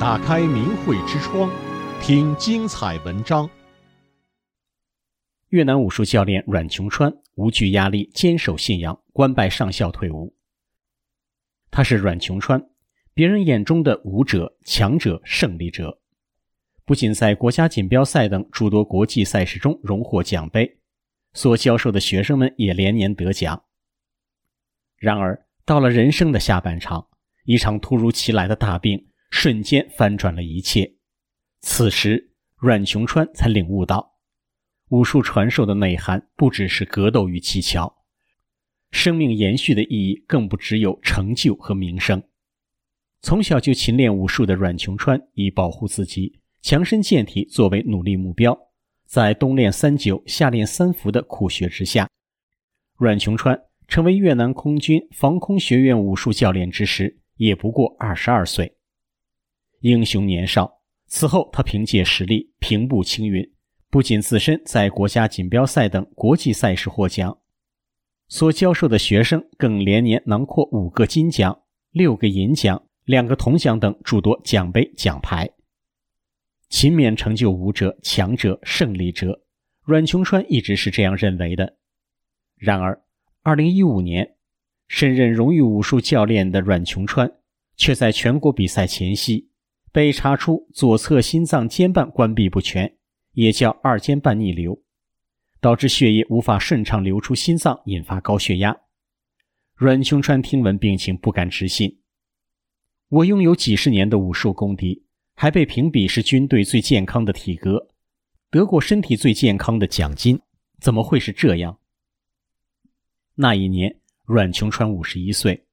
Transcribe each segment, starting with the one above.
打开明慧之窗，听精彩文章。越南武术教练阮琼川无惧压力，坚守信仰，官拜上校退伍。他是阮琼川，别人眼中的武者、强者、胜利者，不仅在国家锦标赛等诸多国际赛事中荣获奖杯，所教授的学生们也连年得奖。然而，到了人生的下半场，一场突如其来的大病瞬间翻转了一切。此时，阮琼川才领悟到，武术传授的内涵不只是格斗与技巧，生命延续的意义更不只有成就和名声。从小就勤练武术的阮琼川，以保护自己、强身健体作为努力目标，在冬练三九、夏练三伏的苦学之下，阮琼川成为越南空军防空学院武术教练之时，也不过二十二岁。英雄年少，此后他凭借实力平步青云。不仅自身在国家锦标赛等国际赛事获奖，所教授的学生更连年囊括五个金奖、六个银奖、两个铜奖等诸多奖杯奖牌。勤勉成就武者、强者、胜利者，阮琼川一直是这样认为的。然而，二零一五年，身任荣誉武术教练的阮琼川，却在全国比赛前夕被查出左侧心脏间瓣关闭不全。也叫二尖瓣逆流，导致血液无法顺畅流出心脏，引发高血压。阮琼川听闻病情，不敢置信。我拥有几十年的武术功底，还被评比是军队最健康的体格，得过身体最健康的奖金，怎么会是这样？那一年，阮琼川五十一岁，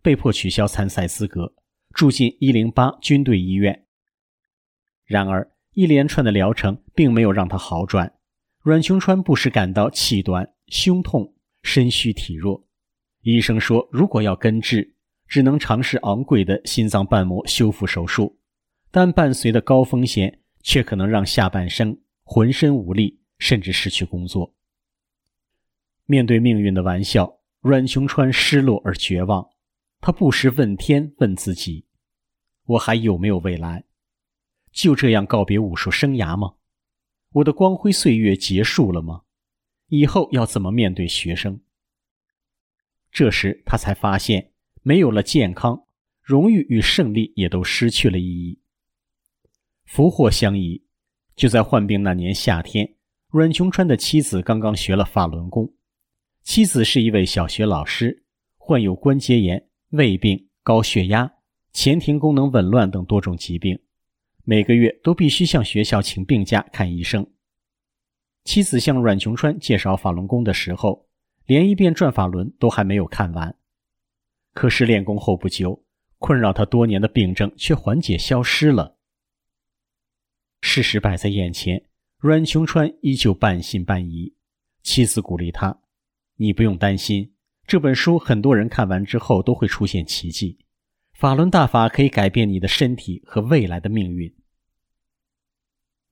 被迫取消参赛资格，住进一零八军队医院。然而，一连串的疗程并没有让他好转，阮琼川不时感到气短、胸痛、身虚体弱。医生说，如果要根治，只能尝试昂贵的心脏瓣膜修复手术，但伴随的高风险却可能让下半生浑身无力，甚至失去工作。面对命运的玩笑，阮琼川失落而绝望。他不时问天，问自己：“我还有没有未来？”就这样告别武术生涯吗？我的光辉岁月结束了吗？以后要怎么面对学生？这时他才发现，没有了健康，荣誉与胜利也都失去了意义。福祸相依，就在患病那年夏天，阮琼川的妻子刚刚学了法轮功。妻子是一位小学老师，患有关节炎、胃病、高血压、前庭功能紊乱等多种疾病。每个月都必须向学校请病假看医生。妻子向阮琼川介绍法轮功的时候，连一遍转法轮都还没有看完。可是练功后不久，困扰他多年的病症却缓解消失了。事实摆在眼前，阮琼川依旧半信半疑。妻子鼓励他：“你不用担心，这本书很多人看完之后都会出现奇迹。”法轮大法可以改变你的身体和未来的命运。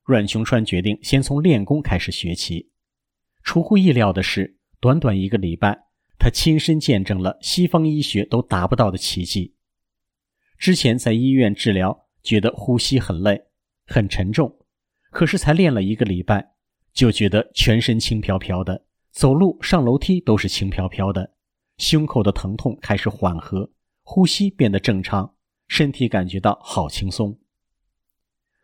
阮琼川决定先从练功开始学起。出乎意料的是，短短一个礼拜，他亲身见证了西方医学都达不到的奇迹。之前在医院治疗，觉得呼吸很累、很沉重，可是才练了一个礼拜，就觉得全身轻飘飘的，走路上楼梯都是轻飘飘的，胸口的疼痛开始缓和。呼吸变得正常，身体感觉到好轻松。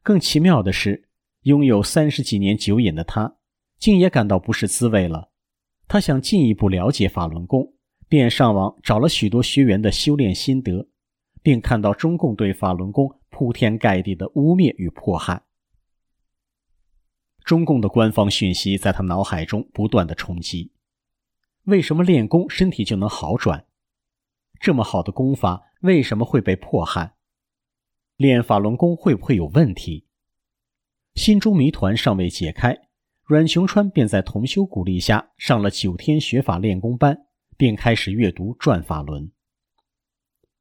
更奇妙的是，拥有三十几年酒瘾的他，竟也感到不是滋味了。他想进一步了解法轮功，便上网找了许多学员的修炼心得，并看到中共对法轮功铺天盖地的污蔑与迫害。中共的官方讯息在他脑海中不断的冲击：为什么练功身体就能好转？这么好的功法为什么会被迫害？练法轮功会不会有问题？心中谜团尚未解开，阮琼川便在同修鼓励下上了九天学法练功班，并开始阅读《转法轮》。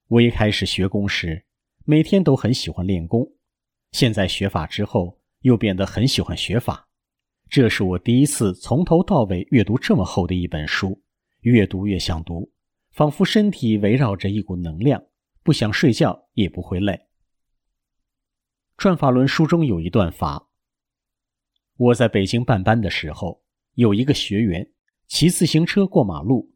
我一开始学功时，每天都很喜欢练功，现在学法之后，又变得很喜欢学法。这是我第一次从头到尾阅读这么厚的一本书，越读越想读。仿佛身体围绕着一股能量，不想睡觉也不会累。转法轮书中有一段话：我在北京办班的时候，有一个学员骑自行车过马路，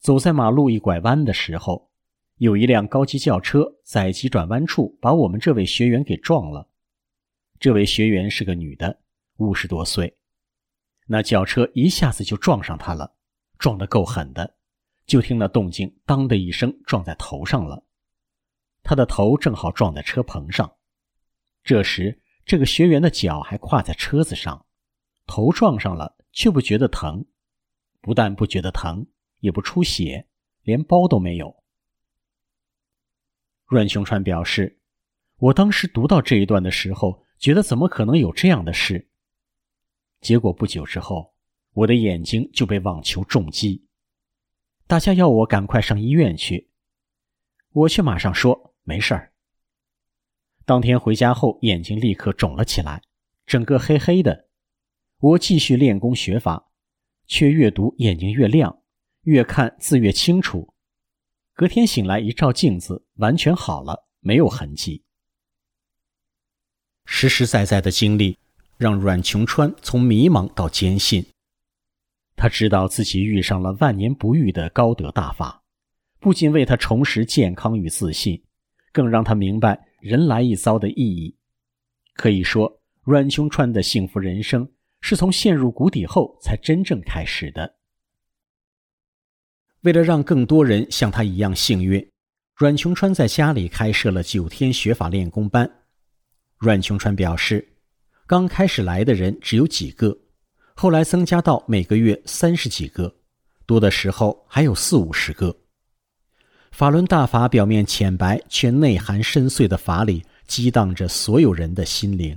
走在马路一拐弯的时候，有一辆高级轿车在急转弯处把我们这位学员给撞了。这位学员是个女的，五十多岁。那轿车一下子就撞上他了，撞得够狠的，就听那动静，当的一声撞在头上了。他的头正好撞在车棚上。这时，这个学员的脚还跨在车子上，头撞上了却不觉得疼，不但不觉得疼，也不出血，连包都没有。阮雄川表示，我当时读到这一段的时候，觉得怎么可能有这样的事？结果不久之后，我的眼睛就被网球重击。大家要我赶快上医院去，我却马上说没事儿。当天回家后，眼睛立刻肿了起来，整个黑黑的。我继续练功学法，却越读眼睛越亮，越看字越清楚。隔天醒来一照镜子，完全好了，没有痕迹。实实在在的经历。让阮琼川从迷茫到坚信，他知道自己遇上了万年不遇的高德大法，不仅为他重拾健康与自信，更让他明白人来一遭的意义。可以说，阮琼川的幸福人生是从陷入谷底后才真正开始的。为了让更多人像他一样幸运，阮琼川在家里开设了九天学法练功班。阮琼川表示。刚开始来的人只有几个，后来增加到每个月三十几个，多的时候还有四五十个。法轮大法表面浅白却内涵深邃的法理，激荡着所有人的心灵，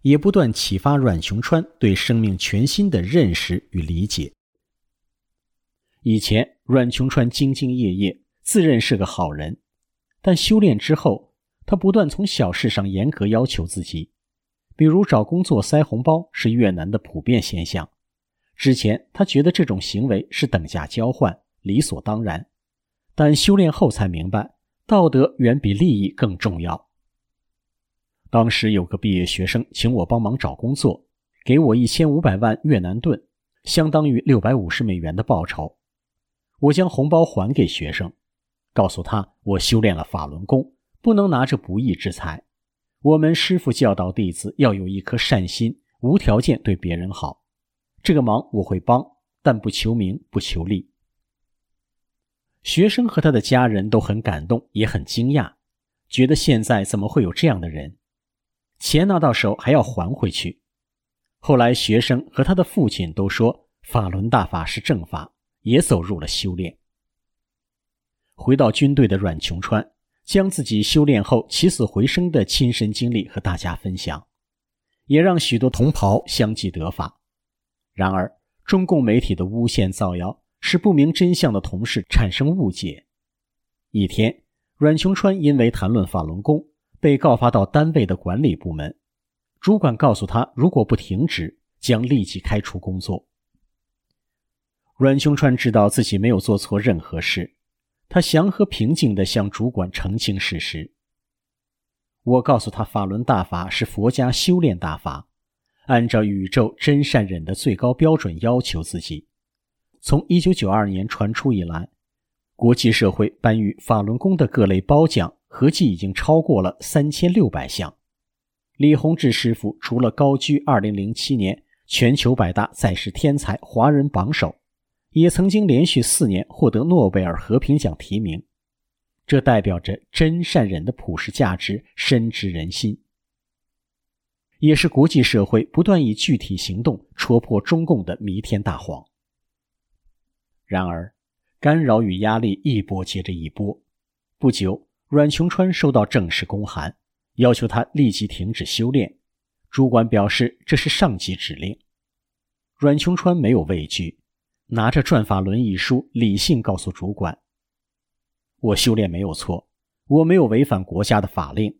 也不断启发阮琼川对生命全新的认识与理解。以前，阮琼川兢兢业业，自认是个好人，但修炼之后，他不断从小事上严格要求自己。比如找工作塞红包是越南的普遍现象，之前他觉得这种行为是等价交换，理所当然，但修炼后才明白，道德远比利益更重要。当时有个毕业学生请我帮忙找工作，给我一千五百万越南盾，相当于六百五十美元的报酬。我将红包还给学生，告诉他我修炼了法轮功，不能拿着不义之财。我们师傅教导弟子要有一颗善心，无条件对别人好。这个忙我会帮，但不求名，不求利。学生和他的家人都很感动，也很惊讶，觉得现在怎么会有这样的人？钱拿到手还要还回去。后来学生和他的父亲都说法轮大法是正法，也走入了修炼。回到军队的阮琼川。将自己修炼后起死回生的亲身经历和大家分享，也让许多同袍相继得法。然而，中共媒体的诬陷造谣，使不明真相的同事产生误解。一天，阮琼川因为谈论法轮功，被告发到单位的管理部门，主管告诉他，如果不停职，将立即开除工作。阮琼川知道自己没有做错任何事。他祥和平静地向主管澄清事实。我告诉他，法轮大法是佛家修炼大法，按照宇宙真善忍的最高标准要求自己。从1992年传出以来，国际社会颁予法轮功的各类褒奖合计已经超过了3600项。李洪志师傅除了高居2007年全球百大在世天才华人榜首。也曾经连续四年获得诺贝尔和平奖提名，这代表着真善忍的普世价值深植人心，也是国际社会不断以具体行动戳破中共的弥天大谎。然而，干扰与压力一波接着一波。不久，阮琼川收到正式公函，要求他立即停止修炼。主管表示这是上级指令。阮琼川没有畏惧。拿着《转法轮》一书，理性告诉主管：“我修炼没有错，我没有违反国家的法令。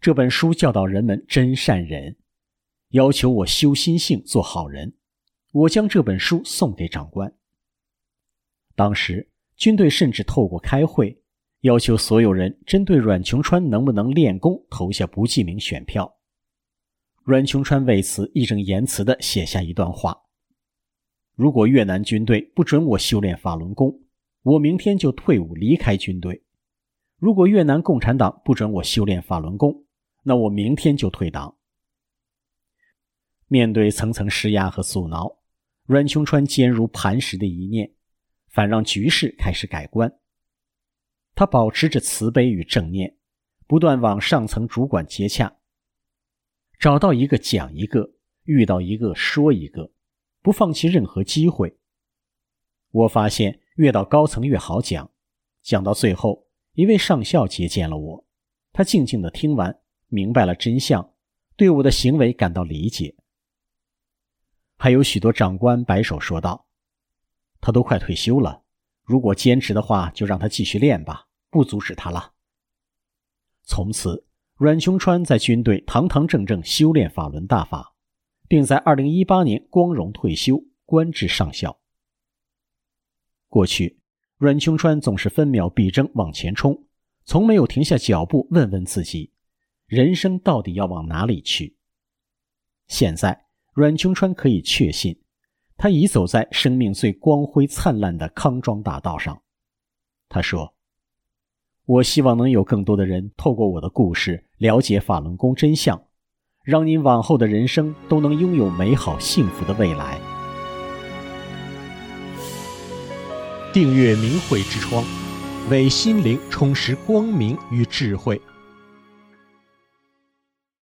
这本书教导人们真善忍，要求我修心性做好人。我将这本书送给长官。当时军队甚至透过开会，要求所有人针对阮琼川能不能练功投下不记名选票，阮琼川为此义正言辞地写下一段话：“如果越南军队不准我修炼法轮功，我明天就退伍离开军队；如果越南共产党不准我修炼法轮功，那我明天就退党。”面对层层施压和阻挠，阮琼川坚如磐石的一念，反让局势开始改观。他保持着慈悲与正念，不断往上层主管接洽。找到一个讲一个，遇到一个说一个，不放弃任何机会。我发现越到高层越好讲，讲到最后，一位上校接见了我，他静静的听完，明白了真相，对我的行为感到理解。还有许多长官摆手说道：“他都快退休了，如果坚持的话，就让他继续练吧，不阻止他了。”从此。阮琼川在军队堂堂正正修炼法轮大法，并在2018年光荣退休，官至上校。过去，阮琼川总是分秒必争往前冲，从没有停下脚步问问自己，人生到底要往哪里去。现在，阮琼川可以确信，他已走在生命最光辉灿烂的康庄大道上。他说。我希望能有更多的人透过我的故事了解法轮功真相，让您往后的人生都能拥有美好幸福的未来。订阅明慧之窗，为心灵充实光明与智慧。